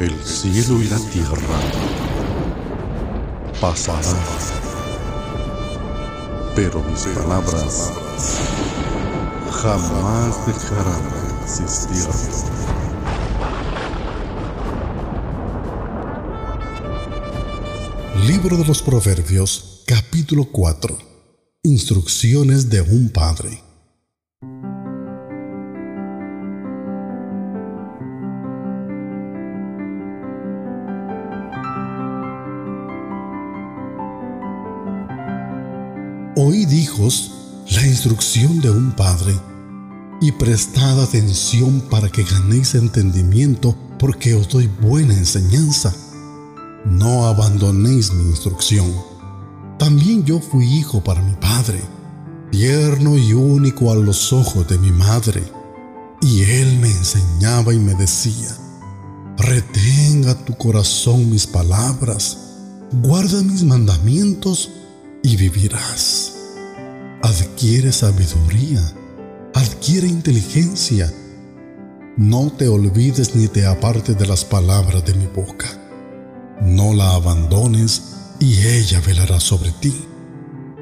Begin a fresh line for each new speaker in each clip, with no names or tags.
El cielo y la tierra pasarán, pero mis palabras jamás dejarán de existir.
Libro de los Proverbios, capítulo 4. Instrucciones de un padre. Oíd hijos la instrucción de un padre y prestad atención para que ganéis entendimiento porque os doy buena enseñanza. No abandonéis mi instrucción. También yo fui hijo para mi padre, tierno y único a los ojos de mi madre. Y él me enseñaba y me decía, retenga tu corazón mis palabras, guarda mis mandamientos y vivirás. Adquiere sabiduría, adquiere inteligencia. No te olvides ni te apartes de las palabras de mi boca. No la abandones y ella velará sobre ti.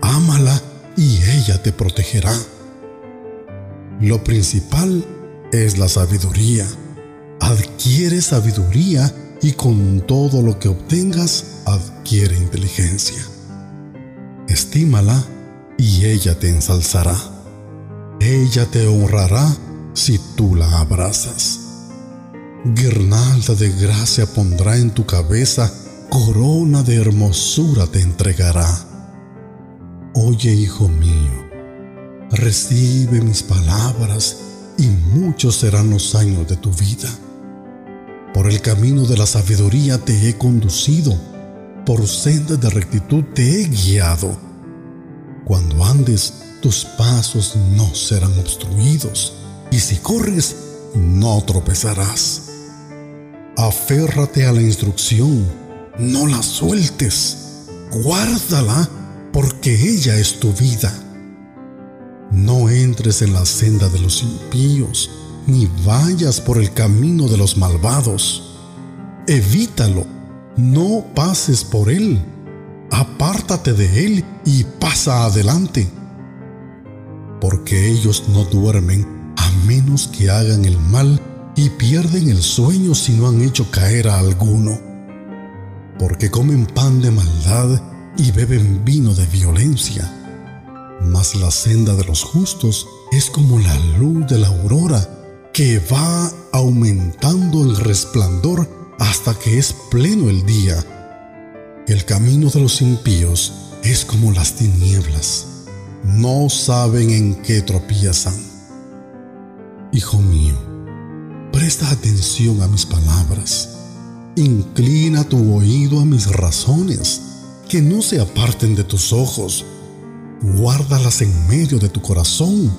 Ámala y ella te protegerá. Lo principal es la sabiduría. Adquiere sabiduría y con todo lo que obtengas, adquiere inteligencia y ella te ensalzará. Ella te honrará si tú la abrazas. Guirnalda de gracia pondrá en tu cabeza, corona de hermosura te entregará. Oye, hijo mío, recibe mis palabras y muchos serán los años de tu vida. Por el camino de la sabiduría te he conducido, por sendas de rectitud te he guiado cuando andes, tus pasos no serán obstruidos, y si corres, no tropezarás. Aférrate a la instrucción, no la sueltes, guárdala, porque ella es tu vida. No entres en la senda de los impíos, ni vayas por el camino de los malvados. Evítalo, no pases por él apártate de él y pasa adelante. Porque ellos no duermen a menos que hagan el mal y pierden el sueño si no han hecho caer a alguno. Porque comen pan de maldad y beben vino de violencia. Mas la senda de los justos es como la luz de la aurora que va aumentando el resplandor hasta que es pleno el día el camino de los impíos es como las tinieblas. No saben en qué tropiezan. Hijo mío, presta atención a mis palabras. Inclina tu oído a mis razones, que no se aparten de tus ojos. Guárdalas en medio de tu corazón,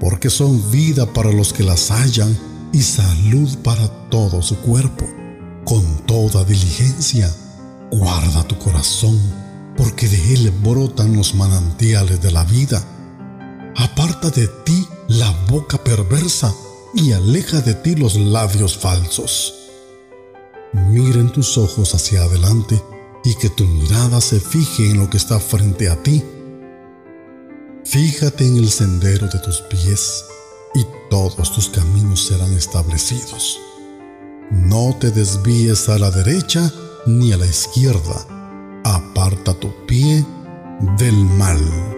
porque son vida para los que las hallan y salud para todo su cuerpo. Con toda diligencia Guarda tu corazón, porque de él brotan los manantiales de la vida. Aparta de ti la boca perversa y aleja de ti los labios falsos. Miren tus ojos hacia adelante y que tu mirada se fije en lo que está frente a ti. Fíjate en el sendero de tus pies y todos tus caminos serán establecidos. No te desvíes a la derecha ni a la izquierda. Aparta tu pie del mal.